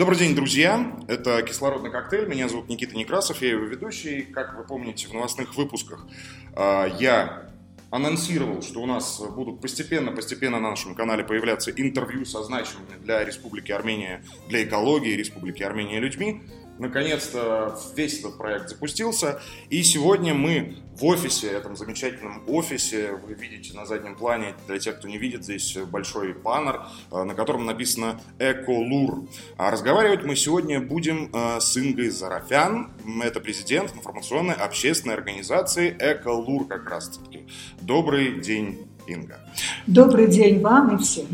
Добрый день, друзья. Это «Кислородный коктейль». Меня зовут Никита Некрасов, я его ведущий. Как вы помните, в новостных выпусках а, я анонсировал, что у нас будут постепенно-постепенно на нашем канале появляться интервью со значимыми для Республики Армения, для экологии Республики Армения людьми. Наконец-то весь этот проект запустился. И сегодня мы в офисе, этом замечательном офисе, вы видите на заднем плане, для тех, кто не видит, здесь большой баннер, э, на котором написано «Эколур». А разговаривать мы сегодня будем э, с Ингой Зарафян. Это президент информационной общественной организации «Эколур» как раз-таки. Добрый день, Инга. Добрый день вам и всем.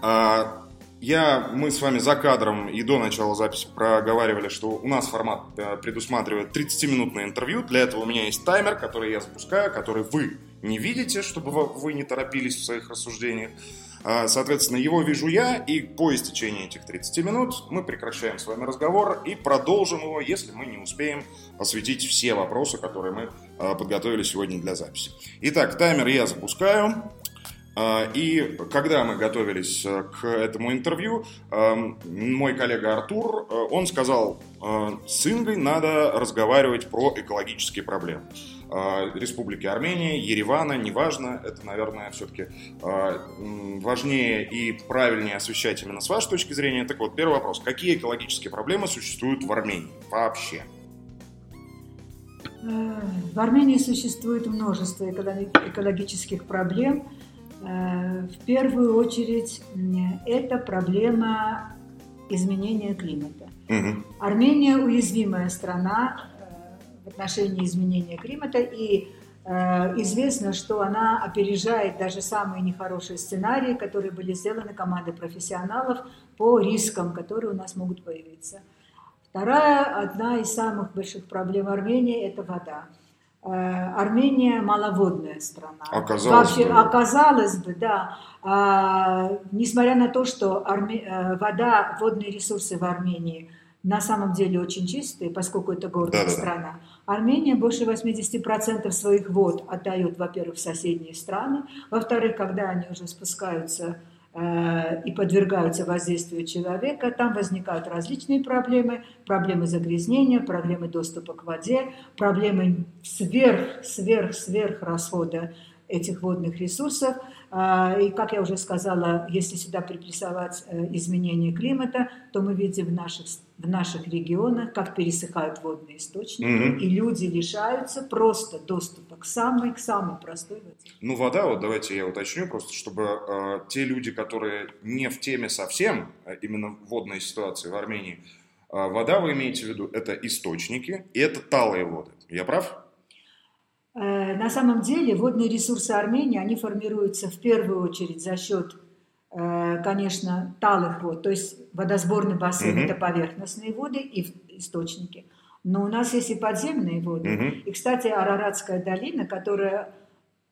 А, я, мы с вами за кадром и до начала записи проговаривали, что у нас формат э, предусматривает 30-минутное интервью. Для этого у меня есть таймер, который я запускаю, который вы не видите, чтобы вы не торопились в своих рассуждениях. А, соответственно, его вижу я, и по истечении этих 30 минут мы прекращаем с вами разговор и продолжим его, если мы не успеем осветить все вопросы, которые мы а, подготовили сегодня для записи. Итак, таймер я запускаю. А, и когда мы готовились э, к этому интервью, эм, мой коллега Артур, э, он сказал, э, с Ингой надо разговаривать про экологические проблемы. Республики Армения, Еревана, неважно, это, наверное, все-таки важнее и правильнее освещать именно с вашей точки зрения. Так вот, первый вопрос. Какие экологические проблемы существуют в Армении вообще? В Армении существует множество экологических проблем – в первую очередь это проблема изменения климата. Угу. Армения уязвимая страна э, в отношении изменения климата, и э, известно, что она опережает даже самые нехорошие сценарии, которые были сделаны командой профессионалов по рискам, которые у нас могут появиться. Вторая, одна из самых больших проблем Армении – это вода. Э, Армения маловодная страна. Оказалось Вообще, бы. Оказалось бы, да. А, несмотря на то, что Арме... Э, вода, водные ресурсы в Армении на самом деле очень чистые, поскольку это горная да, страна. Да. Армения больше 80% своих вод отдает, во-первых, в соседние страны, во-вторых, когда они уже спускаются и подвергаются воздействию человека, там возникают различные проблемы, проблемы загрязнения, проблемы доступа к воде, проблемы сверх, сверх, сверх расхода этих водных ресурсов. А, и, как я уже сказала, если сюда припрессовать э, изменение климата, то мы видим в наших, в наших регионах, как пересыхают водные источники, mm-hmm. и люди лишаются просто доступа к самой, к самой простой воде. Ну, вода, вот давайте я уточню, просто чтобы э, те люди, которые не в теме совсем, а именно водной ситуации в Армении, э, вода, вы имеете в виду, это источники, и это талые воды. Я прав? Э, на самом деле водные ресурсы Армении, они формируются в первую очередь за счет, конечно, талых вод, то есть водосборный бассейн mm-hmm. это поверхностные воды и источники. Но у нас есть и подземные воды. Mm-hmm. И, кстати, Араратская долина, которая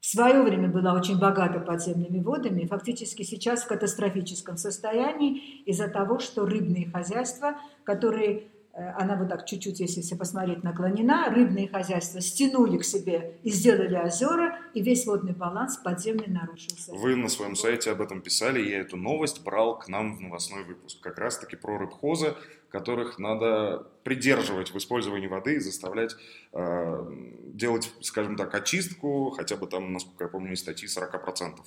в свое время была очень богата подземными водами, фактически сейчас в катастрофическом состоянии из-за того, что рыбные хозяйства, которые Э, она вот так чуть-чуть, если посмотреть, наклонена, рыбные хозяйства стянули к себе и сделали озера, и весь водный баланс подземный нарушился. Вы на своем сайте об этом писали, я эту новость брал к нам в новостной выпуск, как раз-таки про рыбхозы, которых надо придерживать в использовании воды и заставлять э, делать, скажем так, очистку, хотя бы там, насколько я помню, из статьи 40%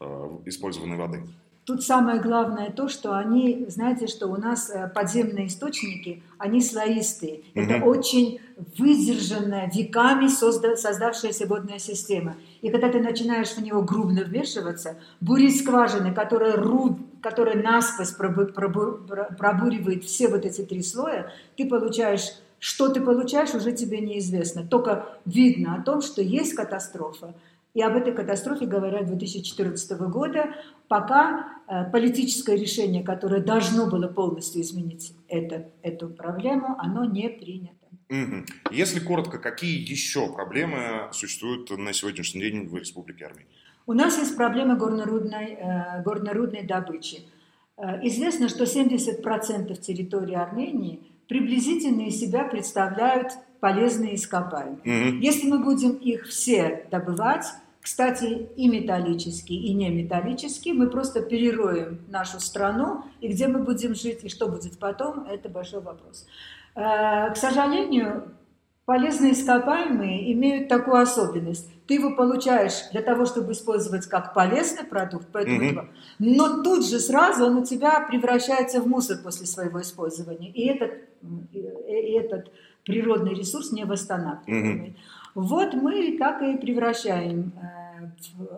э, использованной воды. Тут самое главное то, что они, знаете, что у нас э, подземные источники, они слоистые. Mm-hmm. Это очень выдержанная, веками созда- создавшаяся водная система. И когда ты начинаешь в него грубно вмешиваться, бурить скважины, которые, ру, которые насквозь пробу- пробу- пробуривает все вот эти три слоя, ты получаешь что ты получаешь, уже тебе неизвестно. Только видно о том, что есть катастрофа. И об этой катастрофе говорят 2014 года, пока э, политическое решение, которое должно было полностью изменить это, эту проблему, оно не принято. Если коротко, какие еще проблемы существуют на сегодняшний день в Республике Армения? У нас есть проблема горнорудной, э, горнорудной добычи. Э, известно, что 70% территории Армении приблизительно из себя представляют полезные ископаемые. Угу. Если мы будем их все добывать, кстати, и металлический, и не металлический. Мы просто перероем нашу страну, и где мы будем жить, и что будет потом, это большой вопрос. Э, к сожалению, полезные ископаемые имеют такую особенность. Ты его получаешь для того, чтобы использовать как полезный продукт, поэтому mm-hmm. но тут же сразу он у тебя превращается в мусор после своего использования. И этот, и этот природный ресурс не восстанавливаемый. Mm-hmm. Вот мы так и превращаем э,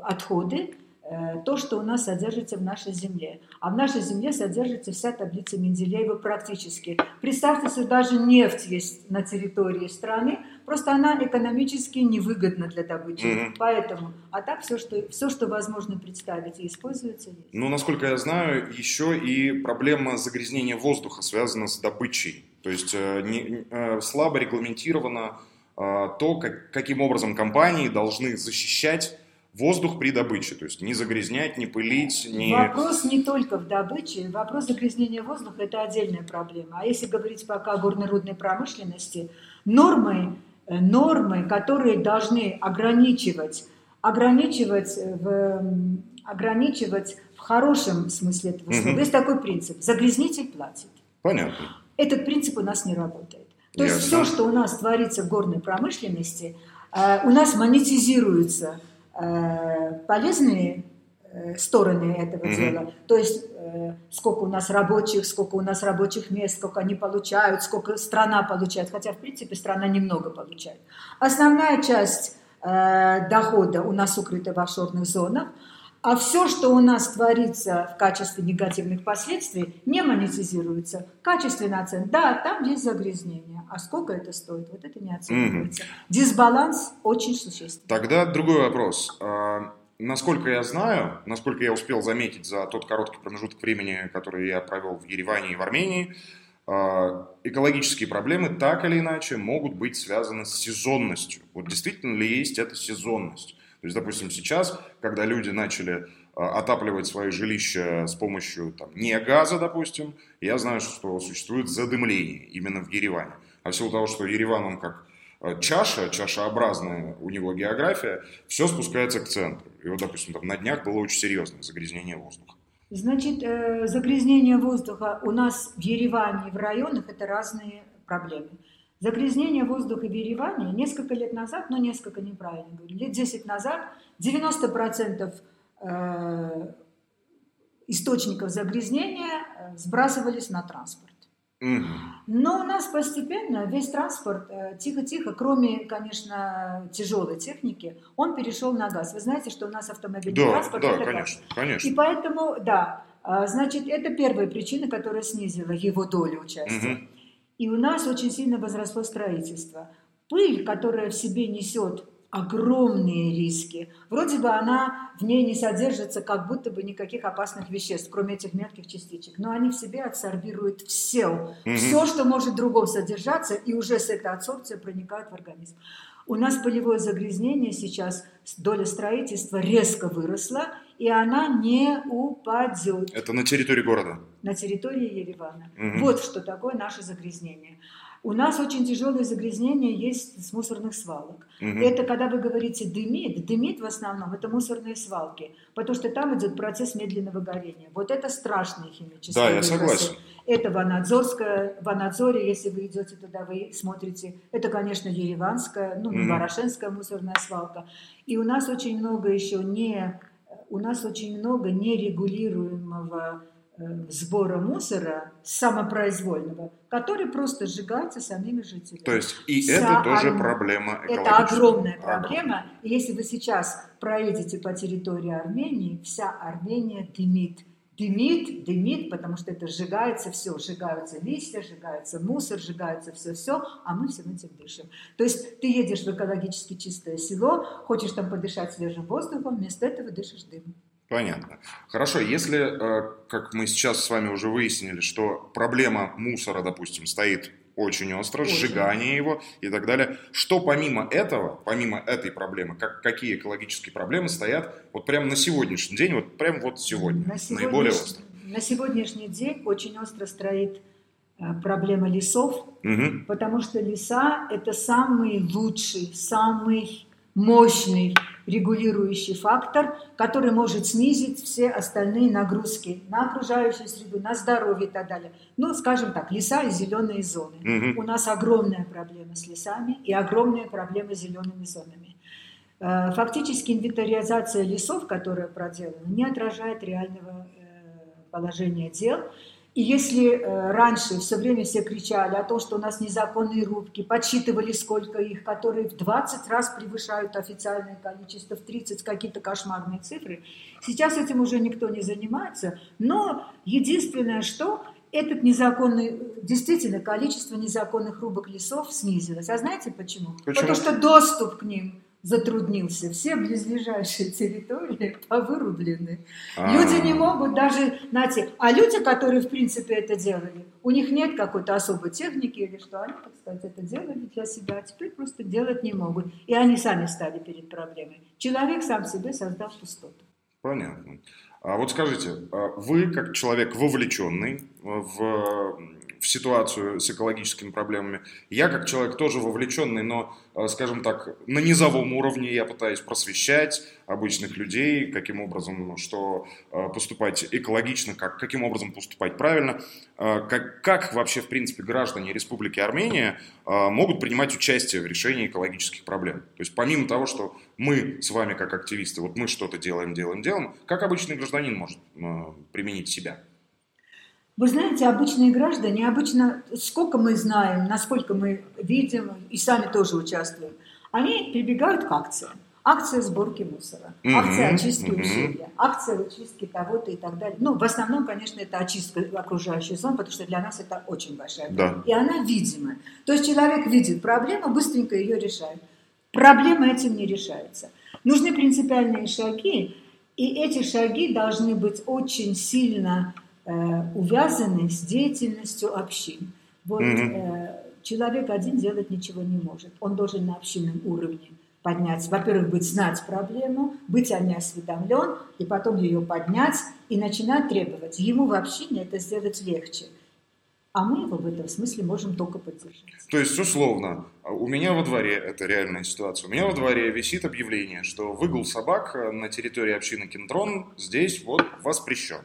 отходы Э, то, что у нас содержится в нашей земле. А в нашей земле содержится вся таблица Менделеева практически. Представьте себе, даже нефть есть на территории страны, просто она экономически невыгодна для добычи. Mm-hmm. Поэтому, а так все что, все, что возможно представить и используется, есть. Ну, насколько я знаю, еще и проблема загрязнения воздуха связана с добычей. То есть э, не, э, слабо регламентировано то, как, каким образом компании должны защищать воздух при добыче, то есть не загрязнять, не пылить, не... Вопрос не только в добыче, вопрос загрязнения воздуха – это отдельная проблема. А если говорить пока о горнорудной промышленности, нормы, э, нормы, которые должны ограничивать, ограничивать в, ограничивать в хорошем смысле этого слова. Угу. Есть такой принцип – загрязнитель платит. Понятно. Этот принцип у нас не работает. То Ясно. есть все, что у нас творится в горной промышленности, э, у нас монетизируется – Э, полезные э, стороны этого mm-hmm. дела. То есть э, сколько у нас рабочих, сколько у нас рабочих мест, сколько они получают, сколько страна получает. Хотя, в принципе, страна немного получает. Основная часть дохода у нас укрыта в офшорных зонах, а все, что у нас творится в качестве негативных последствий, не монетизируется. Качественная оценка. Да, там есть загрязнение. А сколько это стоит? Вот это не оценивается. Угу. Дисбаланс очень существенный. Тогда другой вопрос. А, насколько я знаю, насколько я успел заметить за тот короткий промежуток времени, который я провел в Ереване и в Армении, а, экологические проблемы так или иначе могут быть связаны с сезонностью. Вот действительно ли есть эта сезонность? То есть, допустим, сейчас, когда люди начали а, отапливать свои жилища с помощью там, не газа, допустим, я знаю, что существует задымление именно в Ереване. А в силу того, что Ереван, он как а, чаша, чашеобразная у него география, все спускается к центру. И вот, допустим, там на днях было очень серьезное загрязнение воздуха. Значит, э, загрязнение воздуха у нас в Ереване и в районах – это разные проблемы. Загрязнение воздуха в Ереване несколько лет назад, ну несколько неправильно говорю, лет 10 назад 90% э, источников загрязнения э, сбрасывались на транспорт. Но у нас постепенно весь транспорт э, тихо-тихо, кроме, конечно, тяжелой техники, он перешел на газ. Вы знаете, что у нас автомобильный да, транспорт да, это конечно, газ. конечно. И поэтому, да, значит, это первая причина, которая снизила его долю участия. Угу. И у нас очень сильно возросло строительство. Пыль, которая в себе несет огромные риски. Вроде бы она в ней не содержится как будто бы никаких опасных веществ, кроме этих мелких частичек. Но они в себе адсорбируют все. Mm-hmm. Все, что может другом содержаться, и уже с этой адсорбцией проникает в организм. У нас полевое загрязнение сейчас, доля строительства резко выросла, и она не упадет. Это на территории города? На территории Еревана. Угу. Вот что такое наше загрязнение. У нас очень тяжелое загрязнение есть с мусорных свалок. Угу. Это когда вы говорите дымит, дымит в основном, это мусорные свалки, потому что там идет процесс медленного горения. Вот это страшные химические Да, я согласен. Это Ванадзорская, Ванадзоре, если вы идете туда, вы смотрите. Это, конечно, Ереванская, ну, угу. Ворошенская мусорная свалка. И у нас очень много еще не, у нас очень много нерегулируемого Э, сбора мусора самопроизвольного, который просто сжигается самими жителями. То есть и Вся это тоже проблема Это огромная проблема. И если вы сейчас проедете по территории Армении, вся Армения дымит. Дымит, дымит, потому что это сжигается все. Сжигаются листья, сжигается мусор, сжигается все-все, а мы всем этим дышим. То есть ты едешь в экологически чистое село, хочешь там подышать свежим воздухом, вместо этого дышишь дымом. Понятно. Хорошо, если, э, как мы сейчас с вами уже выяснили, что проблема мусора, допустим, стоит очень остро, очень. сжигание его и так далее. Что помимо этого, помимо этой проблемы, как, какие экологические проблемы стоят вот прямо на сегодняшний день, вот прямо вот сегодня, на наиболее остро? На сегодняшний день очень остро стоит э, проблема лесов, угу. потому что леса – это самый лучший, самый мощный регулирующий фактор, который может снизить все остальные нагрузки на окружающую среду, на здоровье и так далее. Ну, скажем так, леса и зеленые зоны. Угу. У нас огромная проблема с лесами и огромная проблема с зелеными зонами. Э, фактически инвентаризация лесов, которая проделана, не отражает реального э, положения дел. И если э, раньше все время все кричали о том, что у нас незаконные рубки, подсчитывали, сколько их, которые в 20 раз превышают официальное количество, в 30 какие-то кошмарные цифры, сейчас этим уже никто не занимается. Но единственное, что этот незаконный, действительно, количество незаконных рубок лесов снизилось. А знаете почему? почему? Потому что доступ к ним затруднился. Все близлежащие территории повырублены. А-а-а. Люди не могут даже найти. А люди, которые, в принципе, это делали, у них нет какой-то особой техники или что, они, так сказать, это делали для себя, а теперь просто делать не могут. И они сами стали перед проблемой. Человек сам себе создал пустоту. Понятно. А вот скажите, а вы как человек вовлеченный в в ситуацию с экологическими проблемами. Я, как человек тоже вовлеченный, но, э, скажем так, на низовом уровне я пытаюсь просвещать обычных людей, каким образом, что э, поступать экологично, как, каким образом поступать правильно, э, как, как вообще, в принципе, граждане Республики Армения могут принимать участие в решении экологических проблем. То есть помимо того, что мы с вами как активисты, вот мы что-то делаем, делаем, делаем, как обычный гражданин может применить себя? Вы знаете, обычные граждане, обычно, сколько мы знаем, насколько мы видим и сами тоже участвуем, они прибегают к акциям. Акция сборки мусора, mm-hmm. акция очистки mm-hmm. ущелья, акция очистки того-то и так далее. Ну, в основном, конечно, это очистка окружающей зоны, потому что для нас это очень большая проблема. Да. И она видимая. То есть человек видит проблему, быстренько ее решает. Проблема этим не решается. Нужны принципиальные шаги, и эти шаги должны быть очень сильно увязаны с деятельностью общин. Вот mm-hmm. человек один делать ничего не может. Он должен на общинном уровне поднять, во-первых, быть знать проблему, быть о ней осведомлен, и потом ее поднять и начинать требовать. Ему в общине это сделать легче. А мы его в этом смысле можем только поддержать. То есть, условно, у меня во дворе, это реальная ситуация, у меня во дворе висит объявление, что выгул собак на территории общины Кентрон здесь вот воспрещен.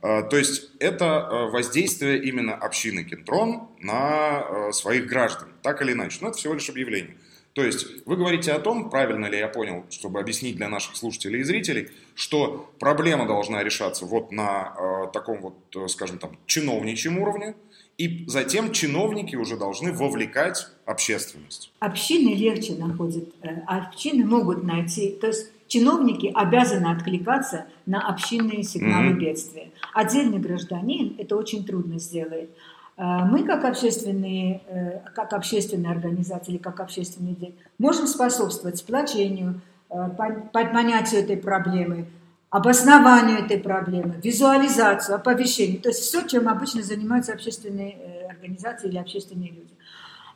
А, то есть, это а, воздействие именно общины Кентрон на своих граждан, так или иначе. Но это всего лишь объявление. То есть вы говорите о том, правильно ли я понял, чтобы объяснить для наших слушателей и зрителей, что проблема должна решаться вот на э, таком вот, э, скажем там, чиновничьем уровне, и затем чиновники уже должны вовлекать общественность. Общины легче находят, э, общины могут найти, то есть чиновники обязаны откликаться на общинные сигналы mm-hmm. бедствия. Отдельный гражданин это очень трудно сделает. А мы, как общественные, э, как общественные организации или как общественные деятели, можем способствовать сплочению, э, понятию этой проблемы, обоснованию этой проблемы, визуализацию, оповещению. То есть все, чем обычно занимаются общественные э, организации или общественные люди.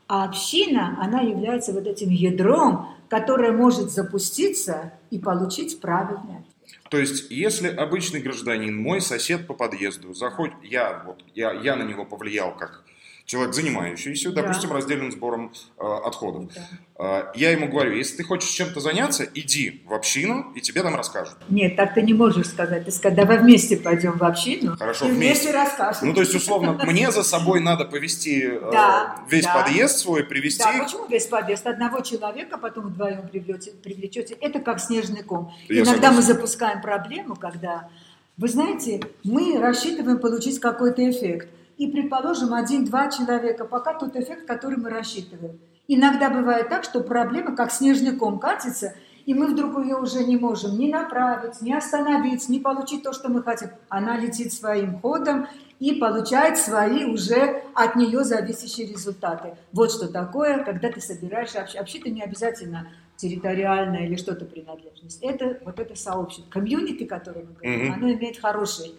А община, она является вот этим ядром, которое может запуститься и получить правильный ответ. То есть, если обычный гражданин, мой сосед по подъезду, заходит, я, вот, я, я на него повлиял как человек, занимающийся, да. допустим, раздельным сбором э, отходов. Да. Э, я ему говорю, если ты хочешь чем-то заняться, иди в общину, и тебе там расскажут. Нет, так ты не можешь сказать. Ты сказать, давай вместе пойдем в общину Хорошо, и вместе, вместе расскажем. Ну, то есть, условно, мне за собой надо повести э, да, весь да. подъезд свой, привести... Да, почему весь подъезд? Одного человека потом вдвоем привлечете. привлечете. Это как снежный ком. Я Иногда согласен. мы запускаем проблему, когда... Вы знаете, мы рассчитываем получить какой-то эффект – и, предположим, один-два человека, пока тот эффект, который мы рассчитываем. Иногда бывает так, что проблема как снежный ком катится, и мы вдруг ее уже не можем ни направить, ни остановить, ни получить то, что мы хотим. Она летит своим ходом и получает свои уже от нее зависящие результаты. Вот что такое, когда ты собираешь общ... Община не обязательно территориальная или что-то принадлежность. Это вот это сообщество, комьюнити, которое мы говорим, mm-hmm. оно имеет хороший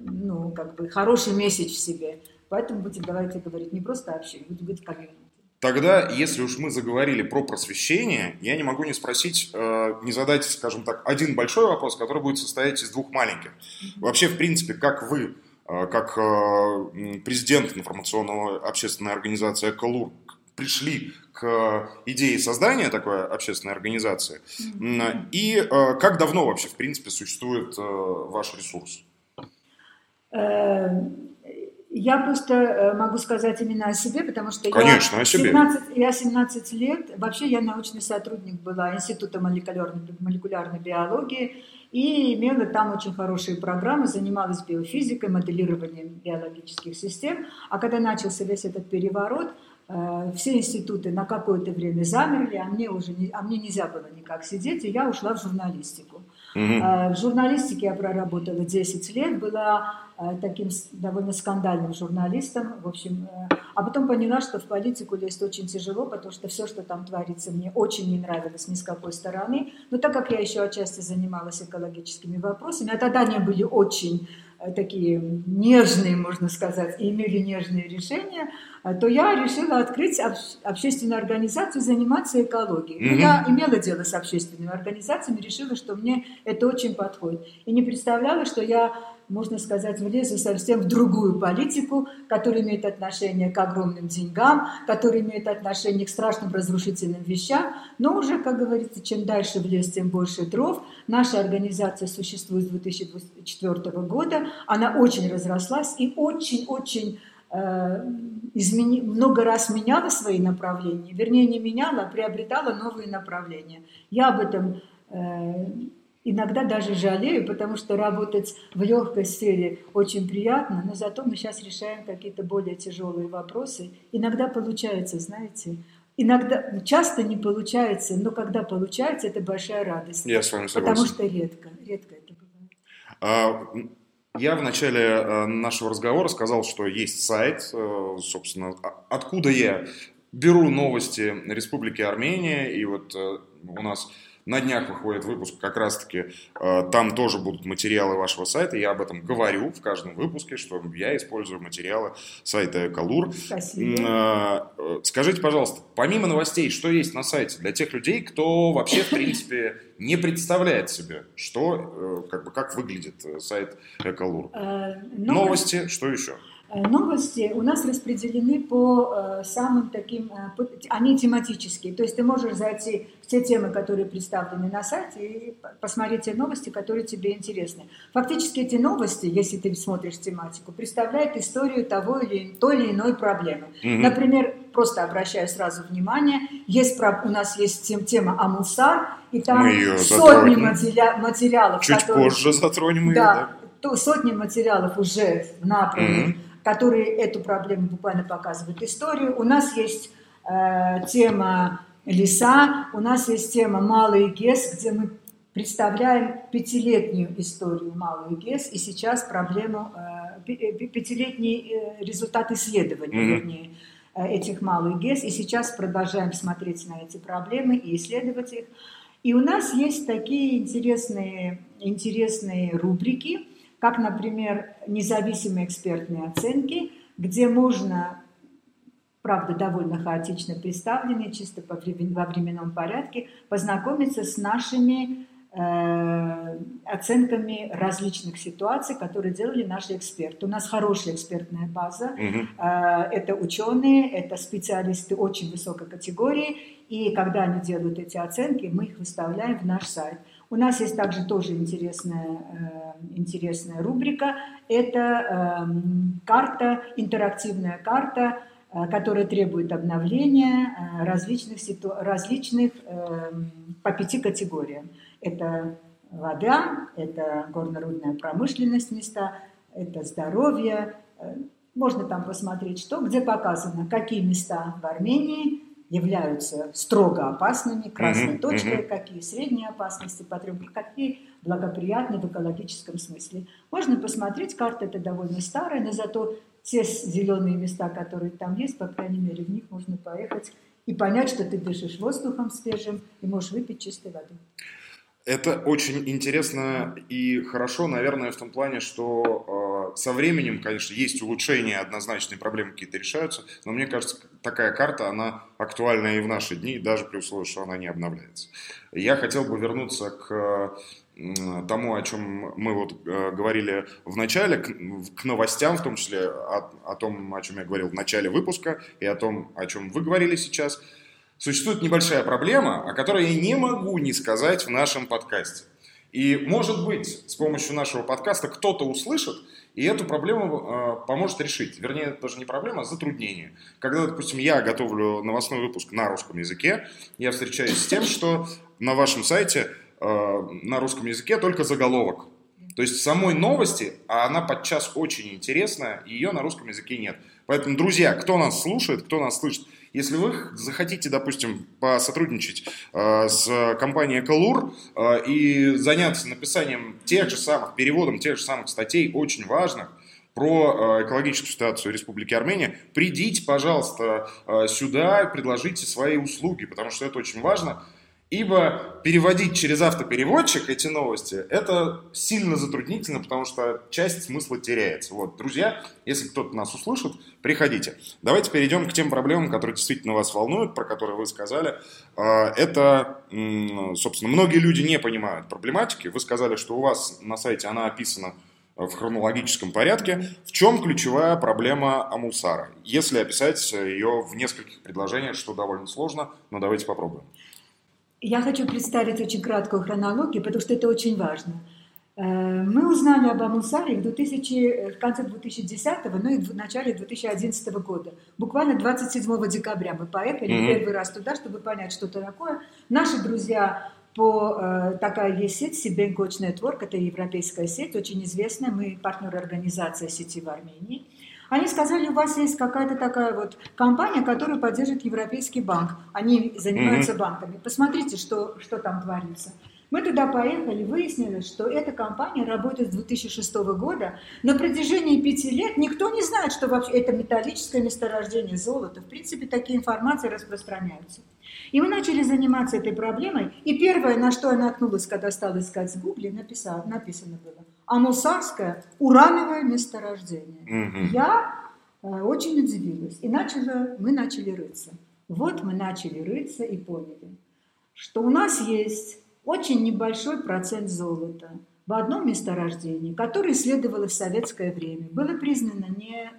ну, как бы хороший месседж в себе. Поэтому будем, давайте говорить не просто общение, будем говорить комьюнити. Тогда, если уж мы заговорили про просвещение, я не могу не спросить, э, не задать, скажем так, один большой вопрос, который будет состоять из двух маленьких. Вообще, в принципе, как вы, э, как э, президент информационного общественной организации «Эколур», пришли к идее создания такой общественной организации? И э, как давно вообще, в принципе, существует э, ваш ресурс? Я просто могу сказать именно о себе, потому что Конечно, я, о себе. 17, я 17 лет, вообще я научный сотрудник была Института молекулярной, молекулярной биологии, и имела там очень хорошие программы, занималась биофизикой, моделированием биологических систем. А когда начался весь этот переворот, э, все институты на какое-то время замерли, а мне уже не, а мне нельзя было никак сидеть, и я ушла в журналистику. Mm-hmm. В журналистике я проработала 10 лет, была Э, таким довольно скандальным журналистом, в общем, э, а потом поняла, что в политику лезть очень тяжело, потому что все, что там творится, мне очень не нравилось ни с какой стороны. Но так как я еще отчасти занималась экологическими вопросами, а тогда они были очень такие нежные, можно сказать, и имели нежные решения, э, то я решила открыть общественную организацию, заниматься экологией. Mm-hmm. Я имела дело с общественными организациями, решила, что мне это очень подходит. И не представляла, что я можно сказать, влезу совсем в другую политику, которая имеет отношение к огромным деньгам, которая имеет отношение к страшным разрушительным вещам. Но уже, как говорится, чем дальше в тем больше дров. Наша организация существует с 2004 года. Она очень разрослась и очень-очень э, измени... много раз меняла свои направления. Вернее, не меняла, а приобретала новые направления. Я об этом э, иногда даже жалею, потому что работать в легкой сфере очень приятно, но зато мы сейчас решаем какие-то более тяжелые вопросы. Иногда получается, знаете, иногда, часто не получается, но когда получается, это большая радость. Я с вами согласен. Потому что редко, редко это бывает. А, я в начале э, нашего разговора сказал, что есть сайт, э, собственно, а, откуда я беру новости Республики Армения, и вот э, у нас на днях выходит выпуск, как раз-таки э, там тоже будут материалы вашего сайта. Я об этом говорю в каждом выпуске, что я использую материалы сайта Эколур. Спасибо. Э, скажите, пожалуйста, помимо новостей, что есть на сайте для тех людей, кто вообще, в принципе, не представляет себе, что, э, как бы, как выглядит сайт Эколур? Новости, что еще? Э, новости у нас распределены по э, самым таким, э, они тематические. То есть ты можешь зайти в те темы, которые представлены на сайте, и посмотреть те новости, которые тебе интересны. Фактически эти новости, если ты смотришь тематику, представляют историю того или той или иной проблемы. Mm-hmm. Например, просто обращаю сразу внимание, есть, у нас есть тема Амусар, и там сотни матери- материалов. Чуть которые, позже затронем ее, да? да? сотни материалов уже набраны. Mm-hmm которые эту проблему буквально показывают историю. У нас есть э, тема леса, у нас есть тема Малый ГЕС, где мы представляем пятилетнюю историю Малый ГЕС и сейчас проблему, э, э пятилетний э, результат исследования, mm-hmm. вернее, э, этих Малых ГЕС. И сейчас продолжаем смотреть на эти проблемы и исследовать их. И у нас есть такие интересные, интересные рубрики – как, например, независимые экспертные оценки, где можно, правда, довольно хаотично представленные, чисто во временном порядке, познакомиться с нашими э, оценками различных ситуаций, которые делали наши эксперты. У нас хорошая экспертная база. Угу. Это ученые, это специалисты очень высокой категории. И когда они делают эти оценки, мы их выставляем в наш сайт. У нас есть также тоже интересная, э, интересная рубрика. Это эм, карта, интерактивная карта, э, которая требует обновления э, различных, ситу... различных по пяти категориям. Это вода, это горно-рудная промышленность места, это здоровье. Можно там посмотреть, что, где показано, какие места в Армении, являются строго опасными, красной mm-hmm. точкой, mm-hmm. какие средние опасности по трем, какие благоприятны в экологическом смысле. Можно посмотреть, карта это довольно старая, но зато те зеленые места, которые там есть, по крайней мере, в них можно поехать и понять, что ты дышишь воздухом свежим и можешь выпить чистой воды. Это очень интересно и хорошо, наверное, в том плане, что э, со временем, конечно, есть улучшения, однозначные проблемы какие-то решаются, но мне кажется, такая карта, она актуальна и в наши дни, даже при условии, что она не обновляется. Я хотел бы вернуться к тому, о чем мы вот э, говорили в начале, к, новостям, в том числе о, о том, о чем я говорил в начале выпуска, и о том, о чем вы говорили сейчас – существует небольшая проблема, о которой я не могу не сказать в нашем подкасте. И, может быть, с помощью нашего подкаста кто-то услышит, и эту проблему э, поможет решить. Вернее, даже не проблема, а затруднение. Когда, допустим, я готовлю новостной выпуск на русском языке, я встречаюсь с тем, что на вашем сайте э, на русском языке только заголовок. То есть самой новости, а она подчас очень интересная, ее на русском языке нет. Поэтому, друзья, кто нас слушает, кто нас слышит, если вы захотите, допустим, посотрудничать э, с компанией Эколур э, и заняться написанием тех же самых, переводом тех же самых статей, очень важных, про э, экологическую ситуацию в Республике Армения, придите, пожалуйста, э, сюда, предложите свои услуги, потому что это очень важно. Ибо переводить через автопереводчик эти новости, это сильно затруднительно, потому что часть смысла теряется. Вот, друзья, если кто-то нас услышит, приходите. Давайте перейдем к тем проблемам, которые действительно вас волнуют, про которые вы сказали. А, это, собственно, многие люди не понимают проблематики. Вы сказали, что у вас на сайте она описана в хронологическом порядке. В чем ключевая проблема Амулсара? Если описать ее в нескольких предложениях, что довольно сложно, но давайте попробуем. Я хочу представить очень краткую хронологию, потому что это очень важно. Э, мы узнали об Амусаре в, 2000, в конце 2010, ну и в начале 2011 года. Буквально 27 декабря мы поехали mm-hmm. первый раз туда, чтобы понять, что это такое. Наши друзья по э, такая есть сеть, Сибен Coach Network, это европейская сеть, очень известная, мы партнер организации сети в Армении. Они сказали, у вас есть какая-то такая вот компания, которую поддерживает Европейский банк. Они занимаются mm-hmm. банками. Посмотрите, что, что там творится. Мы туда поехали, выяснили, что эта компания работает с 2006 года. На протяжении пяти лет никто не знает, что вообще это металлическое месторождение золота. В принципе, такие информации распространяются. И мы начали заниматься этой проблемой. И первое, на что я наткнулась, когда стала искать в Гугле, написала, написано было Амусарское урановое месторождение. Угу. Я э, очень удивилась. И начала, мы начали рыться. Вот мы начали рыться и поняли, что у нас есть очень небольшой процент золота в одном месторождении, которое исследовалось в советское время, было признано не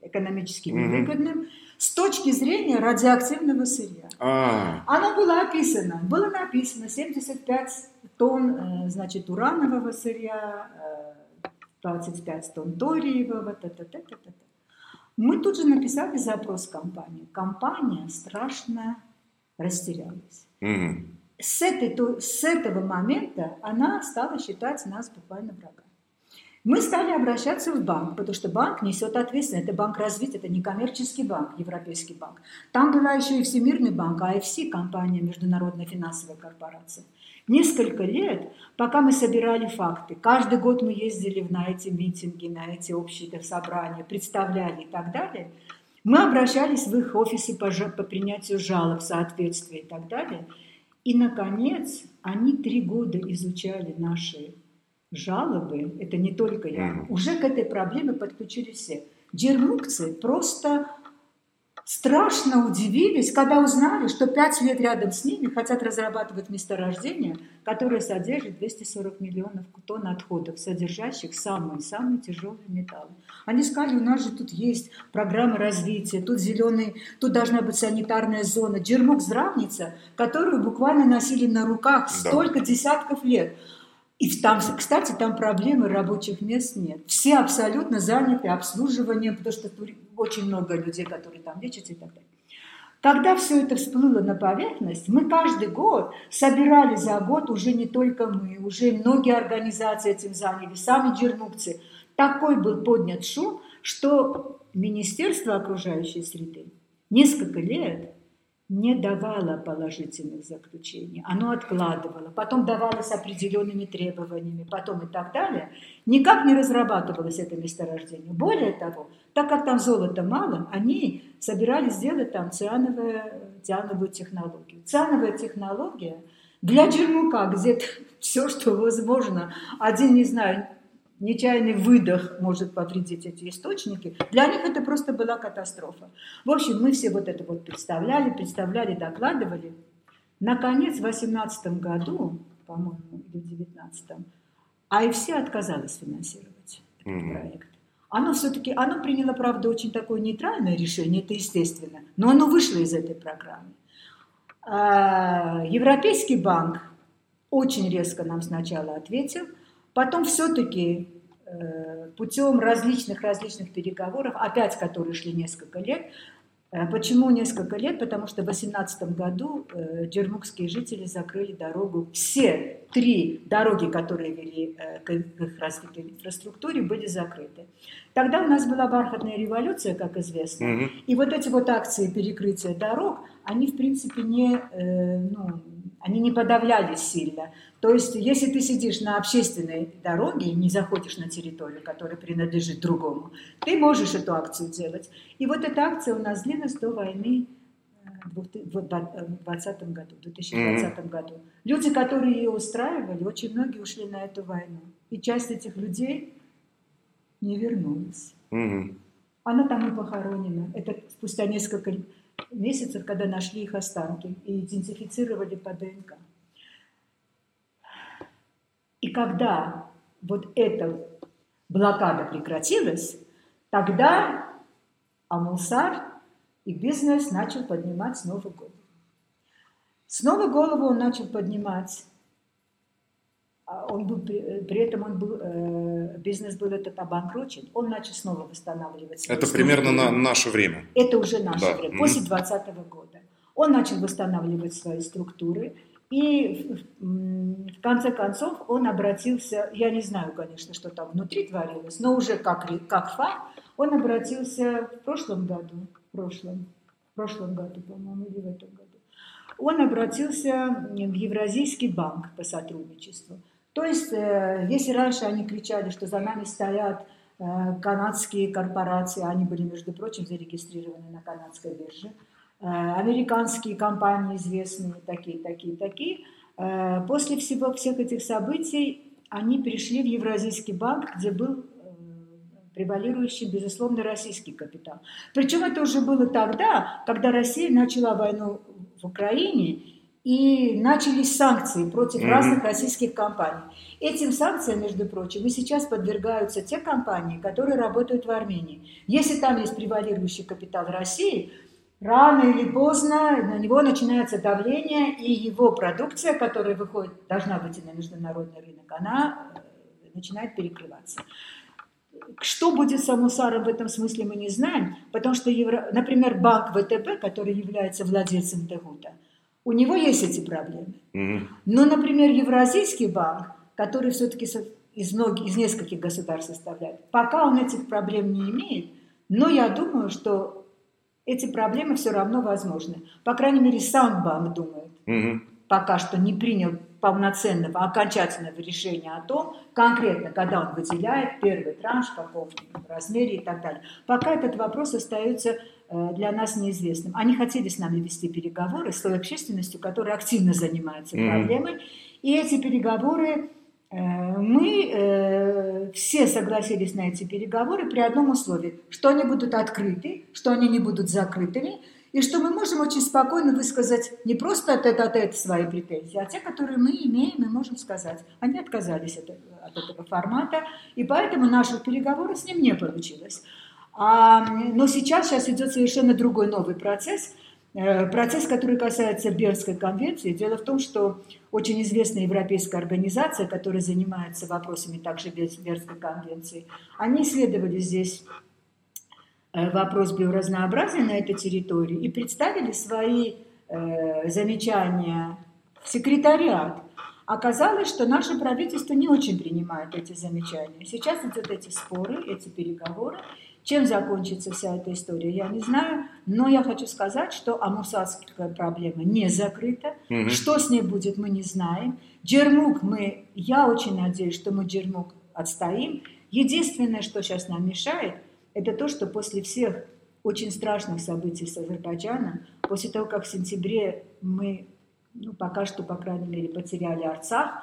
экономически невыгодным mm-hmm. с точки зрения радиоактивного сырья. Ah. Оно было описано, было написано 75 тонн э, значит, уранового сырья, 25 э, тонн ториевого, та-та-та-та-та. Мы тут же написали запрос компании. Компания страшно растерялась. Mm-hmm с, этой, то, с этого момента она стала считать нас буквально врагами. Мы стали обращаться в банк, потому что банк несет ответственность. Это банк развития, это не коммерческий банк, европейский банк. Там была еще и Всемирный банк, АФС, компания Международная финансовая корпорация. Несколько лет, пока мы собирали факты, каждый год мы ездили на эти митинги, на эти общие собрания, представляли и так далее, мы обращались в их офисы по, по принятию жалоб, соответствия и так далее – и, наконец, они три года изучали наши жалобы, это не только я, уже к этой проблеме подключились все. Джермукцы просто страшно удивились, когда узнали, что пять лет рядом с ними хотят разрабатывать месторождение, которое содержит 240 миллионов тонн отходов, содержащих самые-самые тяжелые металлы. Они сказали, у нас же тут есть программа развития, тут зеленый, тут должна быть санитарная зона. Джермук здравница, которую буквально носили на руках столько да. десятков лет. И там, кстати, там проблемы рабочих мест нет. Все абсолютно заняты обслуживанием, потому что очень много людей, которые там лечатся и так далее. Когда все это всплыло на поверхность, мы каждый год собирали за год, уже не только мы, уже многие организации этим занялись, сами джермукцы. Такой был поднят шум, что Министерство окружающей среды несколько лет не давало положительных заключений, оно откладывало, потом давало с определенными требованиями, потом и так далее. Никак не разрабатывалось это месторождение. Более того, так как там золота мало, они собирались сделать там циановую, циановую технологию. Циановая технология Для Джермука где-то все, что возможно, один, не знаю, нечаянный выдох может повредить эти источники. Для них это просто была катастрофа. В общем, мы все вот это вот представляли, представляли, докладывали. Наконец, в 2018 году, по-моему, или в 2019, АИФС отказалась финансировать этот mm-hmm. проект. Оно все-таки, оно приняло, правда, очень такое нейтральное решение, это естественно, но оно вышло из этой программы. А, Европейский банк очень резко нам сначала ответил, потом все-таки путем различных-различных переговоров, опять которые шли несколько лет, Э, почему несколько лет? Потому что в 2018 году э, джермукские жители закрыли дорогу. Все три дороги, которые вели э, к их развитой инфраструктуре, были закрыты. Тогда у нас была бархатная революция, как известно. Mm-hmm. И вот эти вот акции перекрытия дорог, они, в принципе, не, ну, они не подавлялись сильно. То есть, если ты сидишь на общественной дороге и не заходишь на территорию, которая принадлежит другому, ты можешь эту акцию делать. И вот эта акция у нас длилась до войны э, в 2020 году, в 2020 mm-hmm. году. Люди, которые ее устраивали, очень многие ушли на эту войну. И часть этих людей не вернулась. Mm-hmm. Она там и похоронена. Это спустя несколько месяцев, когда нашли их останки и идентифицировали по ДНК. И когда вот эта блокада прекратилась, тогда Амулсар и бизнес начал поднимать снова голову. Снова голову он начал поднимать. А он был, при этом он был, э, бизнес был этот обанкрочен, он начал снова восстанавливать. Это примерно на наше время. Это уже наше да. время, после 2020 года. Он начал восстанавливать свои структуры, и в конце концов он обратился, я не знаю, конечно, что там внутри творилось, но уже как, как факт, он обратился в прошлом году, в прошлом, в прошлом году, по-моему, или в этом году, он обратился в Евразийский банк по сотрудничеству. То есть, э, если раньше они кричали, что за нами стоят э, канадские корпорации, они были, между прочим, зарегистрированы на канадской бирже, э, американские компании известные, такие, такие, такие, после всего, всех этих событий они пришли в Евразийский банк, где был превалирующий, безусловно, российский капитал. Причем это уже было тогда, когда Россия начала войну в Украине, и начались санкции против mm-hmm. разных российских компаний. Этим санкциям, между прочим, и сейчас подвергаются те компании, которые работают в Армении. Если там есть превалирующий капитал России, рано или поздно на него начинается давление, и его продукция, которая выходит, должна выйти на международный рынок, она э, начинает перекрываться. Что будет с Амусаром в этом смысле, мы не знаем, потому что, Евро... например, банк ВТБ, который является владельцем Тегута, у него есть эти проблемы. Но, например, Евразийский банк, который все-таки из, многих, из нескольких государств составляет, пока он этих проблем не имеет, но я думаю, что эти проблемы все равно возможны. По крайней мере, сам банк думает. Пока что не принял полноценного, окончательного решения о том, конкретно, когда он выделяет первый транш, в каком размере и так далее. Пока этот вопрос остается э, для нас неизвестным. Они хотели с нами вести переговоры с той общественностью, которая активно занимается mm-hmm. проблемой. И эти переговоры, э, мы э, все согласились на эти переговоры при одном условии, что они будут открыты, что они не будут закрытыми, и что мы можем очень спокойно высказать не просто от этого от свои претензии, а те, которые мы имеем и можем сказать. Они отказались от, от этого формата, и поэтому наших переговоров с ним не получилось. А, но сейчас, сейчас идет совершенно другой новый процесс, э, процесс, который касается Бернской конвенции. Дело в том, что очень известная европейская организация, которая занимается вопросами также Бернской конвенции, они исследовали здесь вопрос биоразнообразия на этой территории и представили свои э, замечания в секретариат. Оказалось, что наше правительство не очень принимает эти замечания. Сейчас идут эти споры, эти переговоры. Чем закончится вся эта история, я не знаю. Но я хочу сказать, что амусатская проблема не закрыта. Угу. Что с ней будет, мы не знаем. Джермук мы, я очень надеюсь, что мы Джермук отстоим. Единственное, что сейчас нам мешает – это то, что после всех очень страшных событий с Азербайджаном, после того, как в сентябре мы ну, пока что, по крайней мере, потеряли Арцах.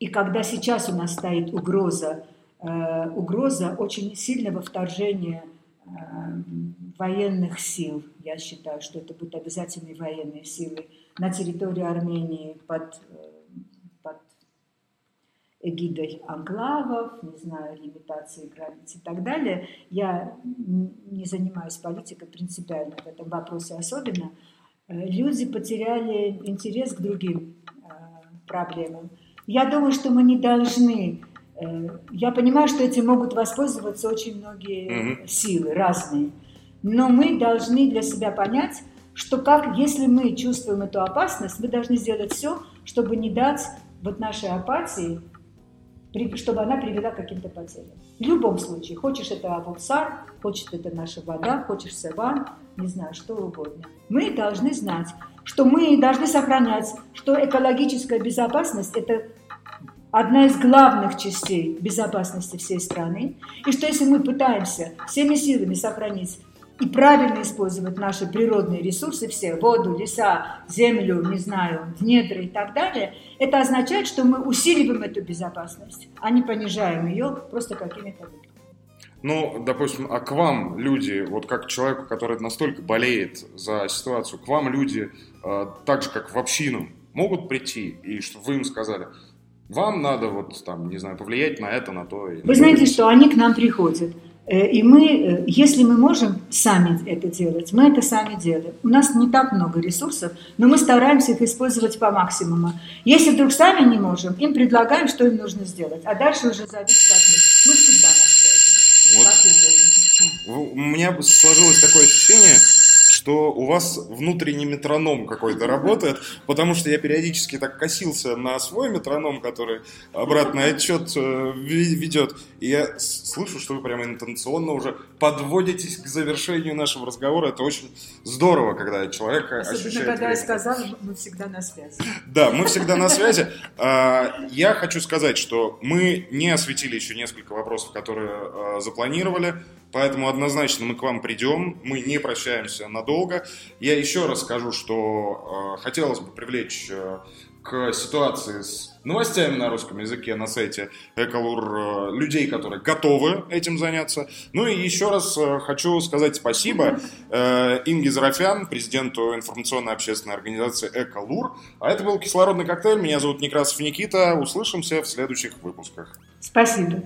И когда сейчас у нас стоит угроза, э, угроза очень сильного вторжения э, военных сил, я считаю, что это будут обязательные военные силы на территорию Армении под, э, эгидой анклавов, не знаю, лимитации границ и так далее. Я не занимаюсь политикой принципиально в этом вопросе особенно. Э, люди потеряли интерес к другим э, проблемам. Я думаю, что мы не должны... Я понимаю, что этим могут воспользоваться очень многие силы, разные. Но мы должны для себя понять, что как, если мы чувствуем эту опасность, мы должны сделать все, чтобы не дать вот нашей апатии, чтобы она привела к каким-то потерям. В любом случае, хочешь это Абулсар, хочешь это наша вода, хочешь Севан, не знаю, что угодно. Мы должны знать, что мы должны сохранять, что экологическая безопасность – это одна из главных частей безопасности всей страны, и что если мы пытаемся всеми силами сохранить и правильно использовать наши природные ресурсы все, воду, леса, землю, не знаю, недры и так далее, это означает, что мы усиливаем эту безопасность, а не понижаем ее просто какими-то ну, допустим, а к вам люди, вот как человеку, который настолько болеет за ситуацию, к вам люди, э, так же как в общину, могут прийти, и что вы им сказали, вам надо вот там, не знаю, повлиять на это, на то. Вы знаете, что они к нам приходят. Э, и мы, э, если мы можем сами это делать, мы это сами делаем. У нас не так много ресурсов, но мы стараемся их использовать по максимуму. Если вдруг сами не можем, им предлагаем, что им нужно сделать. А дальше уже зависит от них. Мы всегда на связи. Вот. У меня сложилось такое ощущение, что у вас внутренний метроном какой-то работает, потому что я периодически так косился на свой метроном, который обратный отчет э, ведет, и я слышу, что вы прямо интенционно уже подводитесь к завершению нашего разговора. Это очень здорово, когда человек Особенно, ощущает... когда время. я сказала, мы всегда на связи. Да, мы всегда на связи. А, я хочу сказать, что мы не осветили еще несколько вопросов, которые а, запланировали. Поэтому однозначно мы к вам придем, мы не прощаемся надолго. Я еще раз скажу, что э, хотелось бы привлечь э, к ситуации с новостями на русском языке на сайте Эколур э, людей, которые готовы этим заняться. Ну и еще раз э, хочу сказать спасибо э, Инге Зарафян, президенту информационной общественной организации Эколур. А это был кислородный коктейль. Меня зовут Некрасов Никита. Услышимся в следующих выпусках. Спасибо.